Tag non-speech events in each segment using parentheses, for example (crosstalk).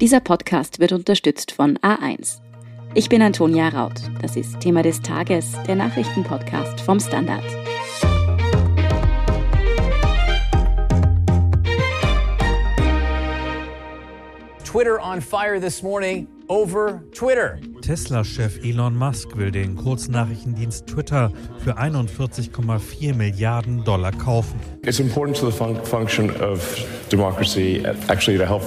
Dieser Podcast wird unterstützt von A1. Ich bin Antonia Raut. Das ist Thema des Tages, der Nachrichtenpodcast vom Standard. Twitter on fire this morning over Twitter. Tesla-Chef Elon Musk will den Kurznachrichtendienst Twitter für 41,4 Milliarden Dollar kaufen. It's important to the fun function of democracy, actually to help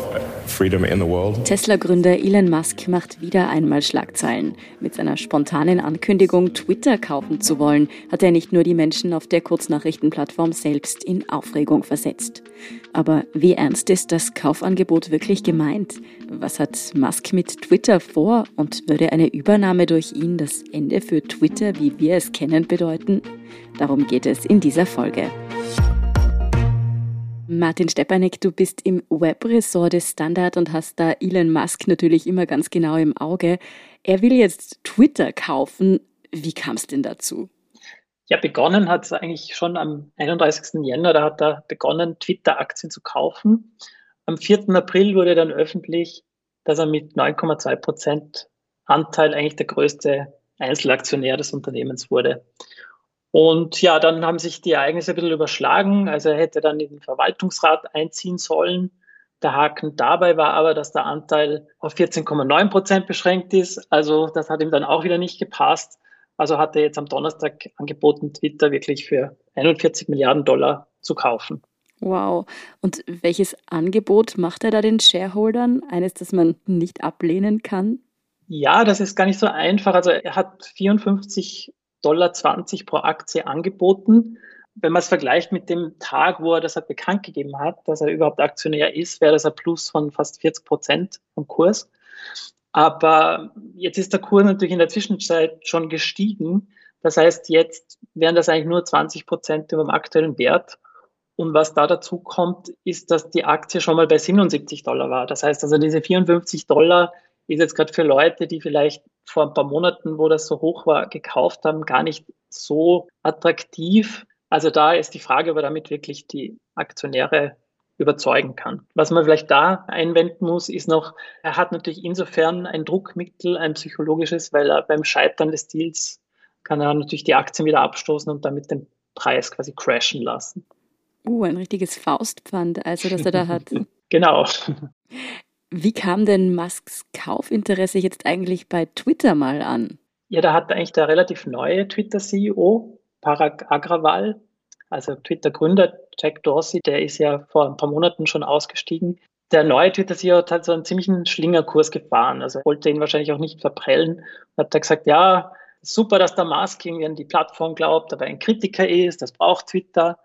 Tesla-Gründer Elon Musk macht wieder einmal Schlagzeilen. Mit seiner spontanen Ankündigung, Twitter kaufen zu wollen, hat er nicht nur die Menschen auf der Kurznachrichtenplattform selbst in Aufregung versetzt. Aber wie ernst ist das Kaufangebot wirklich gemeint? Was hat Musk mit Twitter vor und würde eine Übernahme durch ihn das Ende für Twitter, wie wir es kennen, bedeuten? Darum geht es in dieser Folge. Martin Stepanek, du bist im Webressort des Standard und hast da Elon Musk natürlich immer ganz genau im Auge. Er will jetzt Twitter kaufen. Wie kam es denn dazu? Ja, begonnen hat es eigentlich schon am 31. Jänner. Da hat er begonnen, Twitter-Aktien zu kaufen. Am 4. April wurde dann öffentlich, dass er mit 9,2 Prozent Anteil eigentlich der größte Einzelaktionär des Unternehmens wurde. Und ja, dann haben sich die Ereignisse ein bisschen überschlagen. Also er hätte dann in den Verwaltungsrat einziehen sollen. Der Haken dabei war aber, dass der Anteil auf 14,9 Prozent beschränkt ist. Also das hat ihm dann auch wieder nicht gepasst. Also hat er jetzt am Donnerstag angeboten, Twitter wirklich für 41 Milliarden Dollar zu kaufen. Wow. Und welches Angebot macht er da den Shareholdern? Eines, das man nicht ablehnen kann? Ja, das ist gar nicht so einfach. Also er hat 54 Dollar 20 pro Aktie angeboten. Wenn man es vergleicht mit dem Tag, wo er das halt bekannt gegeben hat, dass er überhaupt Aktionär ist, wäre das ein Plus von fast 40 Prozent vom Kurs. Aber jetzt ist der Kurs natürlich in der Zwischenzeit schon gestiegen. Das heißt, jetzt wären das eigentlich nur 20 Prozent über dem aktuellen Wert. Und was da dazu kommt, ist, dass die Aktie schon mal bei 77 Dollar war. Das heißt also, diese 54 Dollar ist jetzt gerade für Leute, die vielleicht vor ein paar Monaten, wo das so hoch war, gekauft haben, gar nicht so attraktiv. Also da ist die Frage, ob er damit wirklich die Aktionäre überzeugen kann. Was man vielleicht da einwenden muss, ist noch, er hat natürlich insofern ein Druckmittel, ein psychologisches, weil er beim Scheitern des Deals kann er natürlich die Aktien wieder abstoßen und damit den Preis quasi crashen lassen. Uh, ein richtiges Faustpfand, also das er da hat. (laughs) genau. Wie kam denn Musks Kaufinteresse jetzt eigentlich bei Twitter mal an? Ja, da hat eigentlich der relativ neue Twitter-CEO, Parag Agrawal, also Twitter-Gründer Jack Dorsey, der ist ja vor ein paar Monaten schon ausgestiegen. Der neue Twitter-CEO hat halt so einen ziemlichen Schlingerkurs gefahren. Also wollte ihn wahrscheinlich auch nicht verprellen. Und hat da gesagt, ja, super, dass der Musk irgendwie an die Plattform glaubt, aber ein Kritiker ist, das braucht Twitter.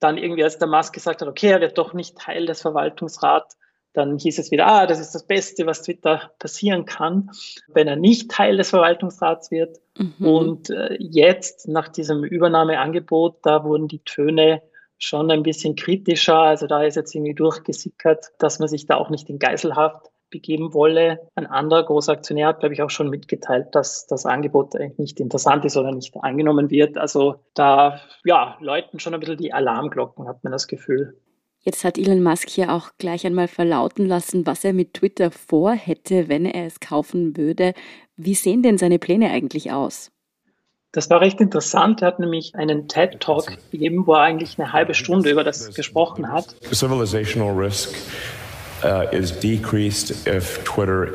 Dann irgendwie, als der Musk gesagt hat, okay, er wird doch nicht Teil des Verwaltungsrats, dann hieß es wieder, ah, das ist das Beste, was Twitter passieren kann, wenn er nicht Teil des Verwaltungsrats wird. Mhm. Und äh, jetzt, nach diesem Übernahmeangebot, da wurden die Töne schon ein bisschen kritischer. Also da ist jetzt irgendwie durchgesickert, dass man sich da auch nicht in Geiselhaft begeben wolle. Ein anderer großer Aktionär hat, glaube ich, auch schon mitgeteilt, dass das Angebot eigentlich nicht interessant ist oder nicht angenommen wird. Also da ja, läuten schon ein bisschen die Alarmglocken, hat man das Gefühl. Jetzt hat Elon Musk ja auch gleich einmal verlauten lassen, was er mit Twitter vorhätte, wenn er es kaufen würde. Wie sehen denn seine Pläne eigentlich aus? Das war recht interessant. Er hat nämlich einen TED Talk gegeben, wo er eigentlich eine halbe Stunde über das gesprochen hat. Civilizational risk uh, is decreased if Twitter,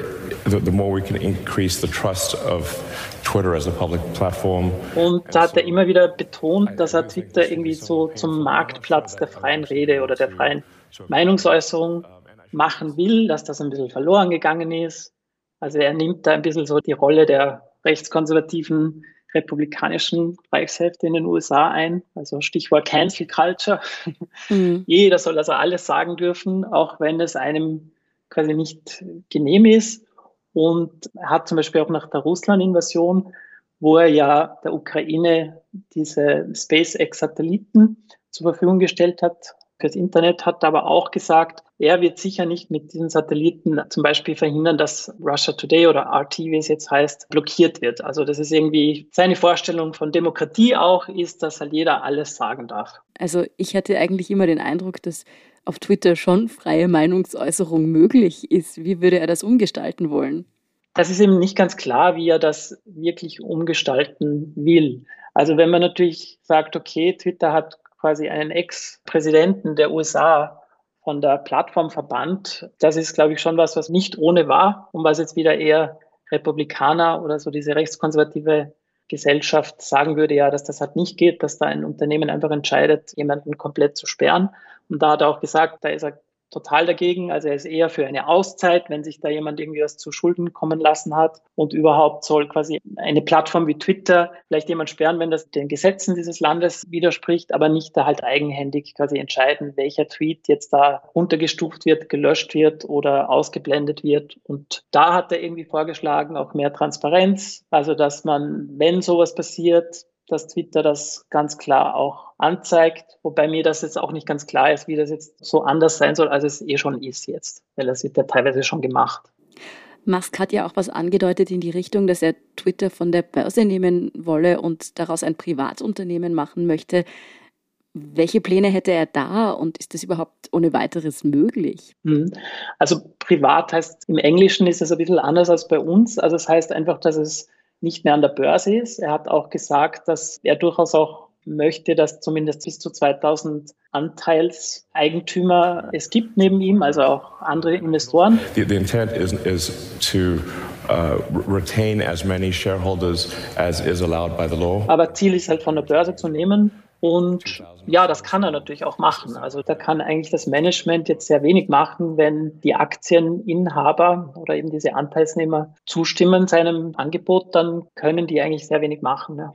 the, the more we can increase the trust of Twitter as a public platform. Und da hat er immer wieder betont, dass er Twitter irgendwie so zum Marktplatz der freien Rede oder der freien Meinungsäußerung machen will, dass das ein bisschen verloren gegangen ist. Also er nimmt da ein bisschen so die Rolle der rechtskonservativen republikanischen Reichshälfte in den USA ein. Also Stichwort Cancel Culture. Mhm. (laughs) Jeder soll also alles sagen dürfen, auch wenn es einem quasi nicht genehm ist. Und hat zum Beispiel auch nach der Russland-Invasion, wo er ja der Ukraine diese SpaceX-Satelliten zur Verfügung gestellt hat, fürs Internet, hat aber auch gesagt, er wird sicher nicht mit diesen Satelliten zum Beispiel verhindern, dass Russia Today oder RT, wie es jetzt heißt, blockiert wird. Also das ist irgendwie seine Vorstellung von Demokratie auch, ist, dass halt jeder alles sagen darf. Also ich hatte eigentlich immer den Eindruck, dass auf Twitter schon freie Meinungsäußerung möglich ist. Wie würde er das umgestalten wollen? Das ist eben nicht ganz klar, wie er das wirklich umgestalten will. Also wenn man natürlich sagt, okay, Twitter hat quasi einen Ex-Präsidenten der USA von der Plattform verbannt, das ist, glaube ich, schon was, was nicht ohne war und was jetzt wieder eher Republikaner oder so diese rechtskonservative Gesellschaft sagen würde, ja, dass das halt nicht geht, dass da ein Unternehmen einfach entscheidet, jemanden komplett zu sperren. Und da hat er auch gesagt, da ist er total dagegen. Also er ist eher für eine Auszeit, wenn sich da jemand irgendwie was zu Schulden kommen lassen hat. Und überhaupt soll quasi eine Plattform wie Twitter vielleicht jemand sperren, wenn das den Gesetzen dieses Landes widerspricht, aber nicht da halt eigenhändig quasi entscheiden, welcher Tweet jetzt da runtergestuft wird, gelöscht wird oder ausgeblendet wird. Und da hat er irgendwie vorgeschlagen, auch mehr Transparenz. Also dass man, wenn sowas passiert, dass Twitter das ganz klar auch anzeigt, wobei mir das jetzt auch nicht ganz klar ist, wie das jetzt so anders sein soll, als es eh schon ist jetzt, weil das wird ja teilweise schon gemacht. Musk hat ja auch was angedeutet in die Richtung, dass er Twitter von der Börse nehmen wolle und daraus ein Privatunternehmen machen möchte. Welche Pläne hätte er da und ist das überhaupt ohne weiteres möglich? Mhm. Also privat heißt im Englischen ist es ein bisschen anders als bei uns. Also es das heißt einfach, dass es nicht mehr an der Börse ist. Er hat auch gesagt, dass er durchaus auch möchte, dass zumindest bis zu 2000 Anteilseigentümer es gibt neben ihm, also auch andere Investoren. The, the intent is, is to uh, retain as many shareholders as is allowed by the law. Aber Ziel ist halt von der Börse zu nehmen und ja, das kann er natürlich auch machen. Also da kann eigentlich das Management jetzt sehr wenig machen, wenn die Aktieninhaber oder eben diese Anteilsnehmer zustimmen seinem Angebot, dann können die eigentlich sehr wenig machen. Ja.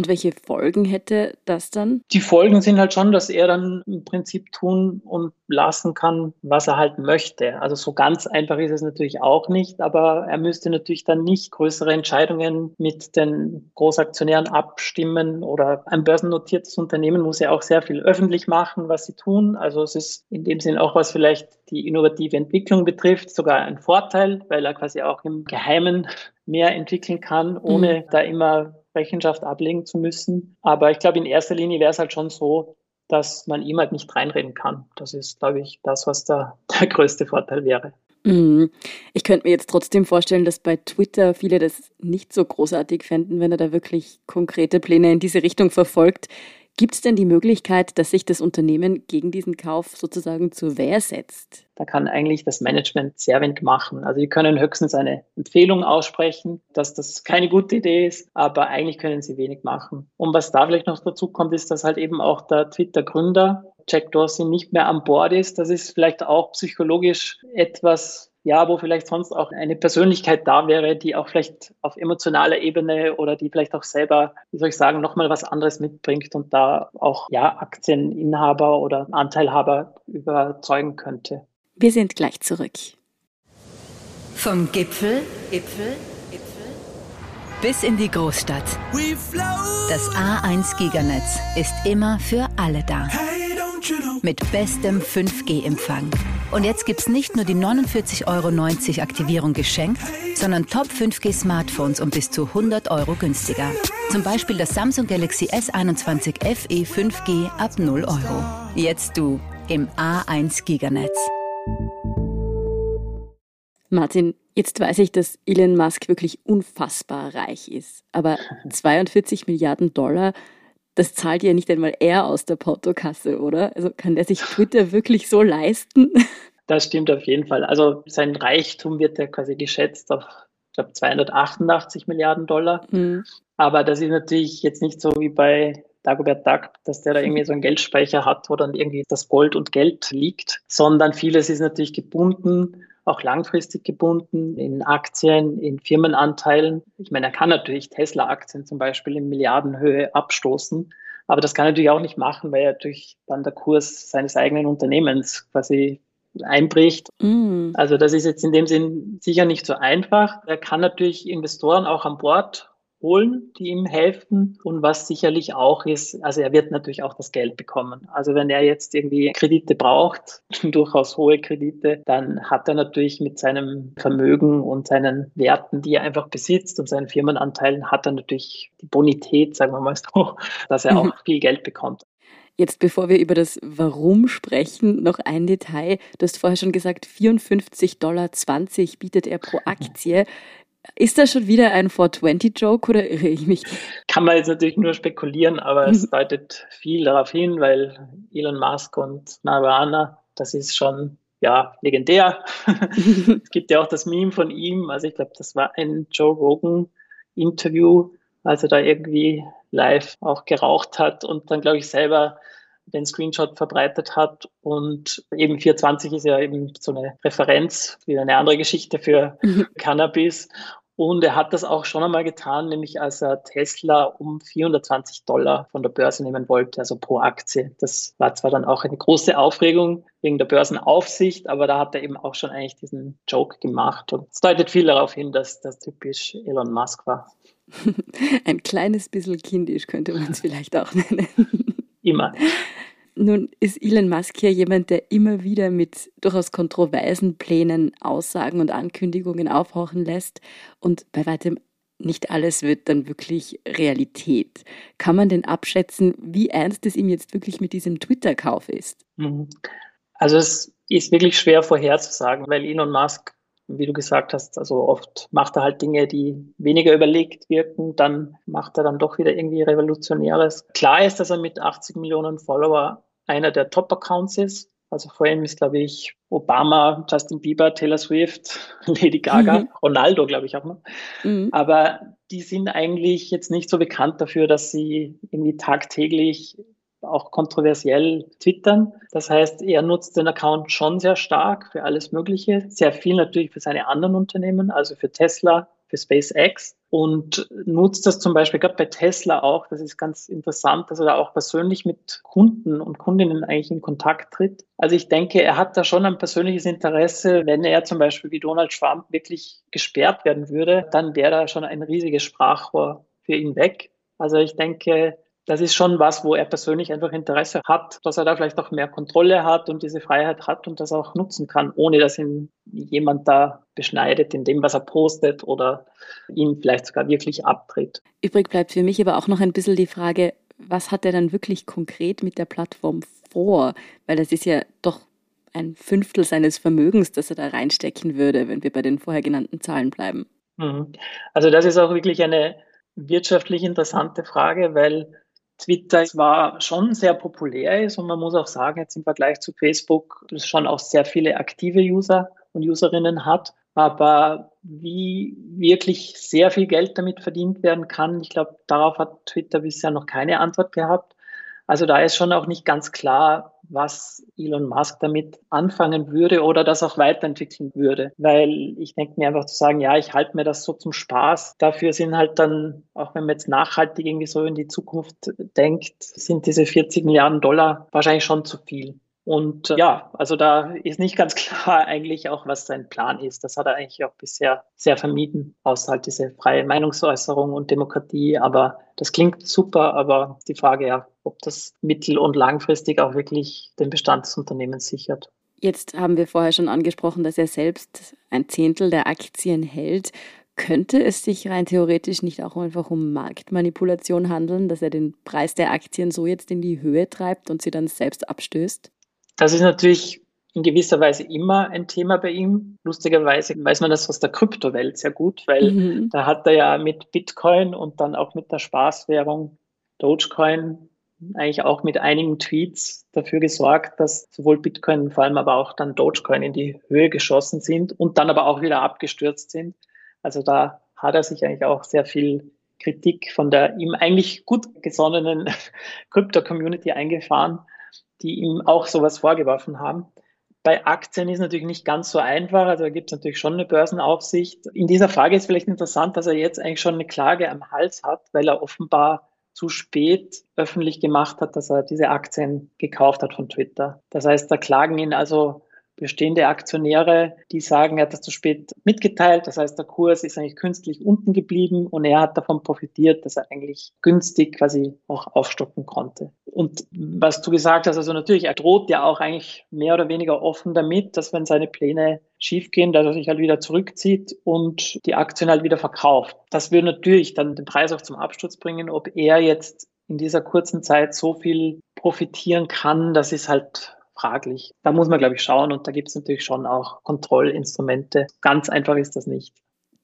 Und welche Folgen hätte das dann? Die Folgen sind halt schon, dass er dann im Prinzip tun und lassen kann, was er halt möchte. Also so ganz einfach ist es natürlich auch nicht, aber er müsste natürlich dann nicht größere Entscheidungen mit den Großaktionären abstimmen oder ein börsennotiertes Unternehmen muss ja auch sehr viel öffentlich machen, was sie tun. Also es ist in dem Sinn auch, was vielleicht die innovative Entwicklung betrifft, sogar ein Vorteil, weil er quasi auch im Geheimen mehr entwickeln kann, ohne mhm. da immer Rechenschaft ablegen zu müssen. Aber ich glaube, in erster Linie wäre es halt schon so, dass man ihm halt nicht reinreden kann. Das ist, glaube ich, das, was da (laughs) der größte Vorteil wäre. Mhm. Ich könnte mir jetzt trotzdem vorstellen, dass bei Twitter viele das nicht so großartig fänden, wenn er da wirklich konkrete Pläne in diese Richtung verfolgt. Gibt es denn die Möglichkeit, dass sich das Unternehmen gegen diesen Kauf sozusagen zur Wehr setzt? Da kann eigentlich das Management sehr wenig machen. Also sie können höchstens eine Empfehlung aussprechen, dass das keine gute Idee ist, aber eigentlich können sie wenig machen. Und was da vielleicht noch dazu kommt, ist, dass halt eben auch der Twitter-Gründer Jack Dorsey nicht mehr an Bord ist. Das ist vielleicht auch psychologisch etwas ja, wo vielleicht sonst auch eine Persönlichkeit da wäre, die auch vielleicht auf emotionaler Ebene oder die vielleicht auch selber, wie soll ich sagen, nochmal was anderes mitbringt und da auch, ja, Aktieninhaber oder Anteilhaber überzeugen könnte. Wir sind gleich zurück. Vom Gipfel, Gipfel, Gipfel bis in die Großstadt. Das A1 Giganetz ist immer für alle da. Mit bestem 5G-Empfang. Und jetzt gibt's nicht nur die 49,90 Euro Aktivierung geschenkt, sondern Top 5G Smartphones um bis zu 100 Euro günstiger. Zum Beispiel das Samsung Galaxy S21 FE 5G ab 0 Euro. Jetzt du im A1 Giganetz. Martin, jetzt weiß ich, dass Elon Musk wirklich unfassbar reich ist. Aber (laughs) 42 Milliarden Dollar das zahlt ja nicht einmal er aus der Portokasse, oder? Also kann der sich Twitter wirklich so leisten? (laughs) Das stimmt auf jeden Fall. Also sein Reichtum wird ja quasi geschätzt auf, ich glaube, 288 Milliarden Dollar. Mhm. Aber das ist natürlich jetzt nicht so wie bei Dagobert Duck, dass der da irgendwie so einen (laughs) Geldspeicher hat, wo dann irgendwie das Gold und Geld liegt, sondern vieles ist natürlich gebunden auch langfristig gebunden in Aktien, in Firmenanteilen. Ich meine, er kann natürlich Tesla-Aktien zum Beispiel in Milliardenhöhe abstoßen, aber das kann er natürlich auch nicht machen, weil er natürlich dann der Kurs seines eigenen Unternehmens quasi einbricht. Mm. Also das ist jetzt in dem Sinn sicher nicht so einfach. Er kann natürlich Investoren auch an Bord holen, die ihm helfen. Und was sicherlich auch ist, also er wird natürlich auch das Geld bekommen. Also wenn er jetzt irgendwie Kredite braucht, (laughs) durchaus hohe Kredite, dann hat er natürlich mit seinem Vermögen und seinen Werten, die er einfach besitzt und seinen Firmenanteilen, hat er natürlich die Bonität, sagen wir mal so, (laughs) dass er auch (laughs) viel Geld bekommt. Jetzt, bevor wir über das Warum sprechen, noch ein Detail. Du hast vorher schon gesagt, 54,20 Dollar bietet er pro Aktie. Ist das schon wieder ein 420-Joke oder irre ich mich? Kann man jetzt natürlich nur spekulieren, aber es (laughs) deutet viel darauf hin, weil Elon Musk und Narvana, das ist schon ja, legendär. (laughs) es gibt ja auch das Meme von ihm. Also ich glaube, das war ein Joe Rogan-Interview, als er da irgendwie live auch geraucht hat und dann, glaube ich, selber den Screenshot verbreitet hat. Und eben 420 ist ja eben so eine Referenz, wie eine andere Geschichte für Cannabis. Und er hat das auch schon einmal getan, nämlich als er Tesla um 420 Dollar von der Börse nehmen wollte, also pro Aktie. Das war zwar dann auch eine große Aufregung wegen der Börsenaufsicht, aber da hat er eben auch schon eigentlich diesen Joke gemacht. Und es deutet viel darauf hin, dass das typisch Elon Musk war. (laughs) Ein kleines bisschen kindisch könnte man es (laughs) vielleicht auch nennen. Immer. Nun ist Elon Musk ja jemand, der immer wieder mit durchaus kontroversen Plänen, Aussagen und Ankündigungen aufhorchen lässt und bei weitem nicht alles wird dann wirklich Realität. Kann man denn abschätzen, wie ernst es ihm jetzt wirklich mit diesem Twitter-Kauf ist? Mhm. Also es ist wirklich schwer vorherzusagen, weil Elon Musk, wie du gesagt hast, also oft macht er halt Dinge, die weniger überlegt wirken, dann macht er dann doch wieder irgendwie Revolutionäres. Klar ist, dass er mit 80 Millionen Follower einer der Top-Accounts ist. Also vor allem ist, glaube ich, Obama, Justin Bieber, Taylor Swift, (laughs) Lady Gaga, mhm. Ronaldo, glaube ich auch noch. Mhm. Aber die sind eigentlich jetzt nicht so bekannt dafür, dass sie irgendwie tagtäglich auch kontroversiell twittern. Das heißt, er nutzt den Account schon sehr stark für alles Mögliche. Sehr viel natürlich für seine anderen Unternehmen, also für Tesla, für SpaceX und nutzt das zum Beispiel gerade bei Tesla auch. Das ist ganz interessant, dass er da auch persönlich mit Kunden und Kundinnen eigentlich in Kontakt tritt. Also ich denke, er hat da schon ein persönliches Interesse. Wenn er zum Beispiel wie Donald Trump wirklich gesperrt werden würde, dann wäre da schon ein riesiges Sprachrohr für ihn weg. Also ich denke, das ist schon was, wo er persönlich einfach Interesse hat, dass er da vielleicht auch mehr Kontrolle hat und diese Freiheit hat und das auch nutzen kann, ohne dass ihn jemand da beschneidet in dem, was er postet oder ihn vielleicht sogar wirklich abtritt. Übrig bleibt für mich aber auch noch ein bisschen die Frage, was hat er dann wirklich konkret mit der Plattform vor? Weil das ist ja doch ein Fünftel seines Vermögens, das er da reinstecken würde, wenn wir bei den vorher genannten Zahlen bleiben. Mhm. Also das ist auch wirklich eine wirtschaftlich interessante Frage, weil Twitter war schon sehr populär ist und man muss auch sagen, jetzt im Vergleich zu Facebook, schon auch sehr viele aktive User und Userinnen hat. Aber wie wirklich sehr viel Geld damit verdient werden kann, ich glaube, darauf hat Twitter bisher noch keine Antwort gehabt. Also da ist schon auch nicht ganz klar, was Elon Musk damit anfangen würde oder das auch weiterentwickeln würde. Weil ich denke mir einfach zu sagen, ja, ich halte mir das so zum Spaß. Dafür sind halt dann, auch wenn man jetzt nachhaltig irgendwie so in die Zukunft denkt, sind diese 40 Milliarden Dollar wahrscheinlich schon zu viel. Und äh, ja, also da ist nicht ganz (laughs) klar eigentlich auch, was sein Plan ist. Das hat er eigentlich auch bisher sehr vermieden, außer halt diese freie Meinungsäußerung und Demokratie. Aber das klingt super, aber die Frage ja, ob das mittel- und langfristig auch wirklich den Bestand des Unternehmens sichert. Jetzt haben wir vorher schon angesprochen, dass er selbst ein Zehntel der Aktien hält. Könnte es sich rein theoretisch nicht auch einfach um Marktmanipulation handeln, dass er den Preis der Aktien so jetzt in die Höhe treibt und sie dann selbst abstößt? Das ist natürlich in gewisser Weise immer ein Thema bei ihm. Lustigerweise weiß man das aus der Kryptowelt sehr gut, weil mhm. da hat er ja mit Bitcoin und dann auch mit der Spaßwährung Dogecoin eigentlich auch mit einigen Tweets dafür gesorgt, dass sowohl Bitcoin, vor allem aber auch dann Dogecoin in die Höhe geschossen sind und dann aber auch wieder abgestürzt sind. Also da hat er sich eigentlich auch sehr viel Kritik von der ihm eigentlich gut gesonnenen (laughs) Krypto-Community eingefahren die ihm auch sowas vorgeworfen haben. Bei Aktien ist natürlich nicht ganz so einfach, also da gibt es natürlich schon eine Börsenaufsicht. In dieser Frage ist vielleicht interessant, dass er jetzt eigentlich schon eine Klage am Hals hat, weil er offenbar zu spät öffentlich gemacht hat, dass er diese Aktien gekauft hat von Twitter. Das heißt, da klagen ihn also bestehende Aktionäre, die sagen, er hat das zu spät mitgeteilt. Das heißt, der Kurs ist eigentlich künstlich unten geblieben und er hat davon profitiert, dass er eigentlich günstig quasi auch aufstocken konnte. Und was du gesagt hast, also natürlich, er droht ja auch eigentlich mehr oder weniger offen damit, dass wenn seine Pläne schiefgehen, dass er sich halt wieder zurückzieht und die Aktien halt wieder verkauft. Das würde natürlich dann den Preis auch zum Absturz bringen, ob er jetzt in dieser kurzen Zeit so viel profitieren kann, das ist halt fraglich. Da muss man, glaube ich, schauen und da gibt es natürlich schon auch Kontrollinstrumente. Ganz einfach ist das nicht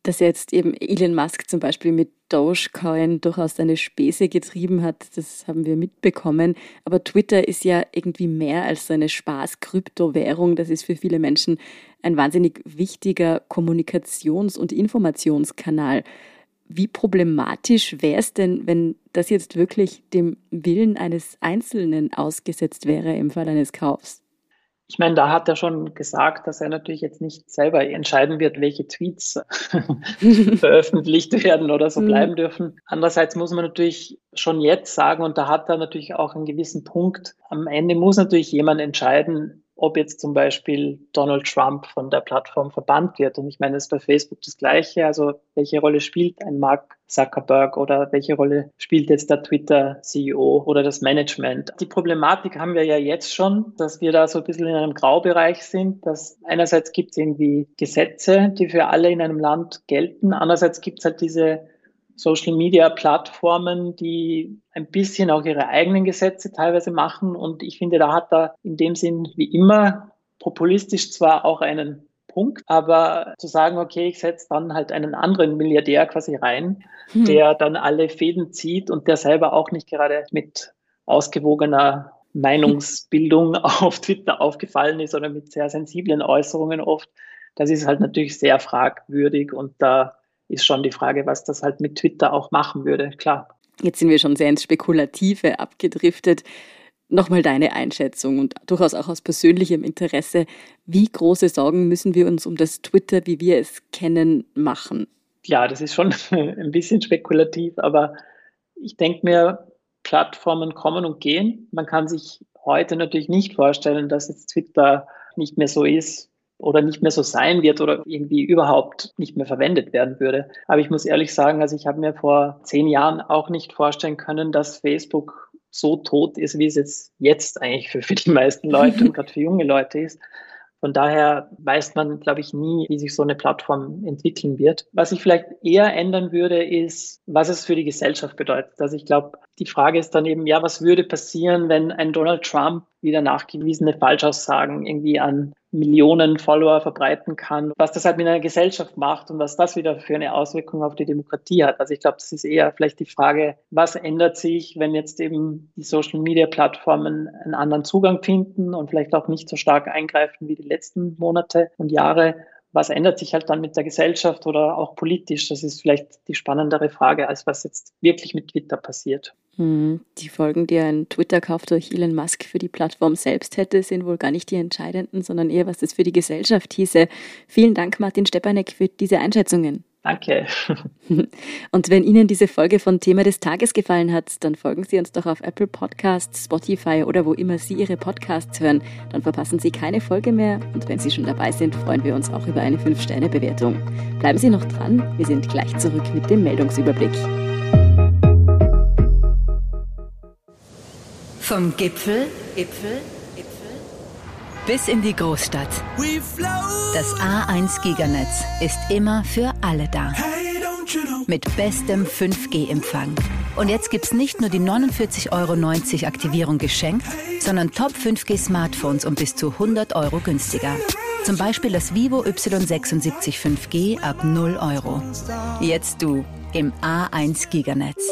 dass jetzt eben Elon Musk zum Beispiel mit Dogecoin durchaus eine Späße getrieben hat, das haben wir mitbekommen. Aber Twitter ist ja irgendwie mehr als so eine Spaß-Kryptowährung. Das ist für viele Menschen ein wahnsinnig wichtiger Kommunikations- und Informationskanal. Wie problematisch wäre es denn, wenn das jetzt wirklich dem Willen eines Einzelnen ausgesetzt wäre im Fall eines Kaufs? Ich meine, da hat er schon gesagt, dass er natürlich jetzt nicht selber entscheiden wird, welche Tweets (laughs) veröffentlicht werden oder so mhm. bleiben dürfen. Andererseits muss man natürlich schon jetzt sagen, und da hat er natürlich auch einen gewissen Punkt, am Ende muss natürlich jemand entscheiden, ob jetzt zum Beispiel Donald Trump von der Plattform verbannt wird. Und ich meine, das ist bei Facebook das Gleiche. Also welche Rolle spielt ein Mark Zuckerberg oder welche Rolle spielt jetzt der Twitter-CEO oder das Management? Die Problematik haben wir ja jetzt schon, dass wir da so ein bisschen in einem Graubereich sind, dass einerseits gibt es irgendwie Gesetze, die für alle in einem Land gelten. Andererseits gibt es halt diese Social-Media-Plattformen, die ein bisschen auch ihre eigenen Gesetze teilweise machen. Und ich finde, da hat er in dem Sinn wie immer populistisch zwar auch einen Punkt, aber zu sagen, okay, ich setze dann halt einen anderen Milliardär quasi rein, hm. der dann alle Fäden zieht und der selber auch nicht gerade mit ausgewogener Meinungsbildung (laughs) auf Twitter aufgefallen ist oder mit sehr sensiblen Äußerungen oft. Das ist halt natürlich sehr fragwürdig und da ist schon die Frage, was das halt mit Twitter auch machen würde, klar. Jetzt sind wir schon sehr ins Spekulative abgedriftet. Nochmal deine Einschätzung und durchaus auch aus persönlichem Interesse. Wie große Sorgen müssen wir uns um das Twitter, wie wir es kennen, machen? Ja, das ist schon (laughs) ein bisschen spekulativ, aber ich denke mir, Plattformen kommen und gehen. Man kann sich heute natürlich nicht vorstellen, dass jetzt Twitter nicht mehr so ist, oder nicht mehr so sein wird oder irgendwie überhaupt nicht mehr verwendet werden würde. Aber ich muss ehrlich sagen, also ich habe mir vor zehn Jahren auch nicht vorstellen können, dass Facebook so tot ist, wie es jetzt, jetzt eigentlich für, für die meisten Leute und (laughs) gerade für junge Leute ist. Von daher weiß man, glaube ich, nie, wie sich so eine Plattform entwickeln wird. Was ich vielleicht eher ändern würde, ist, was es für die Gesellschaft bedeutet. Also ich glaube, die Frage ist dann eben, ja, was würde passieren, wenn ein Donald Trump wieder nachgewiesene Falschaussagen irgendwie an Millionen Follower verbreiten kann, was das halt mit einer Gesellschaft macht und was das wieder für eine Auswirkung auf die Demokratie hat. Also ich glaube, das ist eher vielleicht die Frage, was ändert sich, wenn jetzt eben die Social-Media-Plattformen einen anderen Zugang finden und vielleicht auch nicht so stark eingreifen wie die letzten Monate und Jahre. Was ändert sich halt dann mit der Gesellschaft oder auch politisch? Das ist vielleicht die spannendere Frage, als was jetzt wirklich mit Twitter passiert. Hm, die Folgen, die ein Twitter-Kauf durch Elon Musk für die Plattform selbst hätte, sind wohl gar nicht die entscheidenden, sondern eher, was das für die Gesellschaft hieße. Vielen Dank, Martin Stepanek, für diese Einschätzungen. Danke. (laughs) Und wenn Ihnen diese Folge von Thema des Tages gefallen hat, dann folgen Sie uns doch auf Apple Podcasts, Spotify oder wo immer Sie Ihre Podcasts hören. Dann verpassen Sie keine Folge mehr. Und wenn Sie schon dabei sind, freuen wir uns auch über eine 5-Sterne-Bewertung. Bleiben Sie noch dran. Wir sind gleich zurück mit dem Meldungsüberblick. Vom Gipfel, Gipfel, Gipfel bis in die Großstadt. Das A1 Giganetz ist immer für alle da. Mit bestem 5G-Empfang. Und jetzt gibt's nicht nur die 49,90 Euro Aktivierung geschenkt, sondern Top 5G Smartphones um bis zu 100 Euro günstiger. Zum Beispiel das Vivo Y76 5G ab 0 Euro. Jetzt du im A1 Giganetz.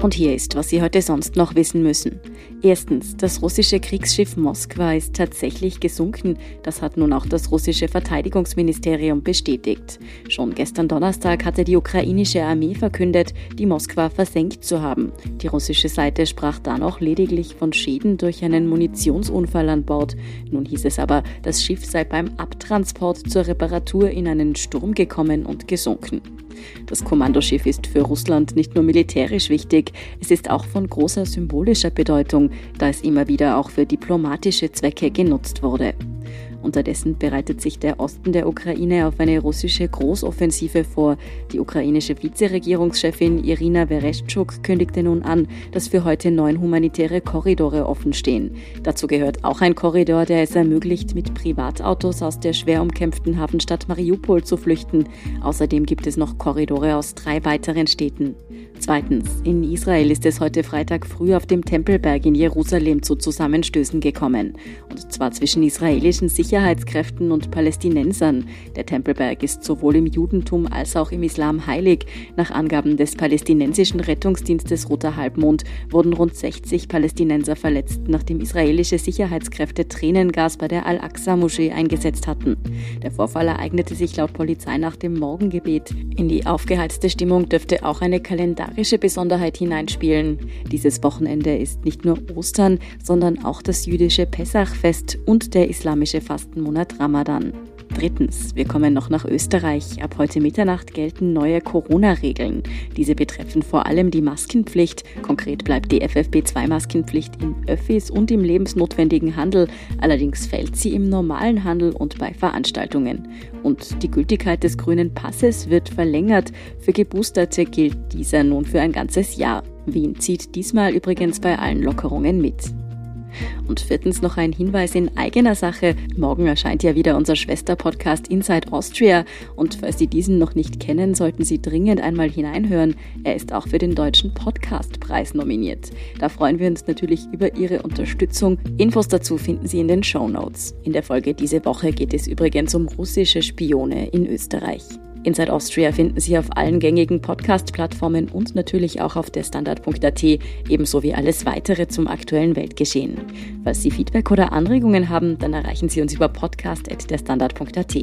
Und hier ist, was Sie heute sonst noch wissen müssen. Erstens, das russische Kriegsschiff Moskwa ist tatsächlich gesunken. Das hat nun auch das russische Verteidigungsministerium bestätigt. Schon gestern Donnerstag hatte die ukrainische Armee verkündet, die Moskwa versenkt zu haben. Die russische Seite sprach da noch lediglich von Schäden durch einen Munitionsunfall an Bord. Nun hieß es aber, das Schiff sei beim Abtransport zur Reparatur in einen Sturm gekommen und gesunken. Das Kommandoschiff ist für Russland nicht nur militärisch wichtig, es ist auch von großer symbolischer Bedeutung, da es immer wieder auch für diplomatische Zwecke genutzt wurde. Unterdessen bereitet sich der Osten der Ukraine auf eine russische Großoffensive vor. Die ukrainische Vizeregierungschefin Irina Vereshchuk kündigte nun an, dass für heute neun humanitäre Korridore offen stehen. Dazu gehört auch ein Korridor, der es ermöglicht, mit Privatautos aus der schwer umkämpften Hafenstadt Mariupol zu flüchten. Außerdem gibt es noch Korridore aus drei weiteren Städten. Zweitens, in Israel ist es heute Freitag früh auf dem Tempelberg in Jerusalem zu Zusammenstößen gekommen. Und zwar zwischen israelischen Sicherheitskräften und Palästinensern. Der Tempelberg ist sowohl im Judentum als auch im Islam heilig. Nach Angaben des palästinensischen Rettungsdienstes Roter Halbmond wurden rund 60 Palästinenser verletzt, nachdem israelische Sicherheitskräfte Tränengas bei der Al-Aqsa-Moschee eingesetzt hatten. Der Vorfall ereignete sich laut Polizei nach dem Morgengebet. In die aufgeheizte Stimmung dürfte auch eine kalendarische Besonderheit hineinspielen. Dieses Wochenende ist nicht nur Ostern, sondern auch das jüdische Pessachfest und der islamische Fastenmonat Ramadan. Drittens, wir kommen noch nach Österreich. Ab heute Mitternacht gelten neue Corona-Regeln. Diese betreffen vor allem die Maskenpflicht. Konkret bleibt die FFP2-Maskenpflicht in Öffis und im lebensnotwendigen Handel. Allerdings fällt sie im normalen Handel und bei Veranstaltungen. Und die Gültigkeit des grünen Passes wird verlängert. Für Geboosterte gilt dieser nun für ein ganzes Jahr. Wien zieht diesmal übrigens bei allen Lockerungen mit. Und viertens noch ein Hinweis in eigener Sache. Morgen erscheint ja wieder unser Schwester-Podcast Inside Austria. Und falls Sie diesen noch nicht kennen, sollten Sie dringend einmal hineinhören. Er ist auch für den Deutschen Podcastpreis nominiert. Da freuen wir uns natürlich über Ihre Unterstützung. Infos dazu finden Sie in den Show Notes. In der Folge diese Woche geht es übrigens um russische Spione in Österreich. Inside Austria finden Sie auf allen gängigen Podcast-Plattformen und natürlich auch auf der Standard.at, ebenso wie alles weitere zum aktuellen Weltgeschehen. Falls Sie Feedback oder Anregungen haben, dann erreichen Sie uns über podcast.derstandard.at.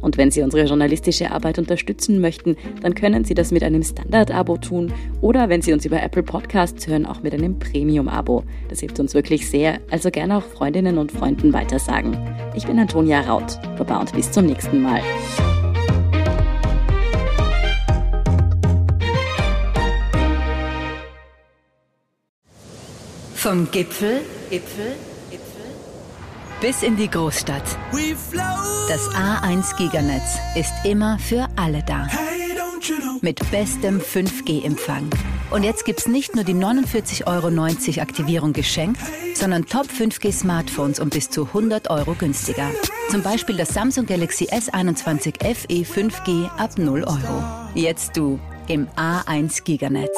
Und wenn Sie unsere journalistische Arbeit unterstützen möchten, dann können Sie das mit einem Standard-Abo tun oder wenn Sie uns über Apple Podcasts hören, auch mit einem Premium-Abo. Das hilft uns wirklich sehr, also gerne auch Freundinnen und Freunden weitersagen. Ich bin Antonia Raut. Baba und bis zum nächsten Mal. Vom Gipfel, Gipfel, Gipfel bis in die Großstadt. Das A1 Giganetz ist immer für alle da. Mit bestem 5G-Empfang. Und jetzt gibt's nicht nur die 49,90 Euro Aktivierung geschenkt, sondern Top 5G Smartphones um bis zu 100 Euro günstiger. Zum Beispiel das Samsung Galaxy S21 FE 5G ab 0 Euro. Jetzt du im A1 Giganetz.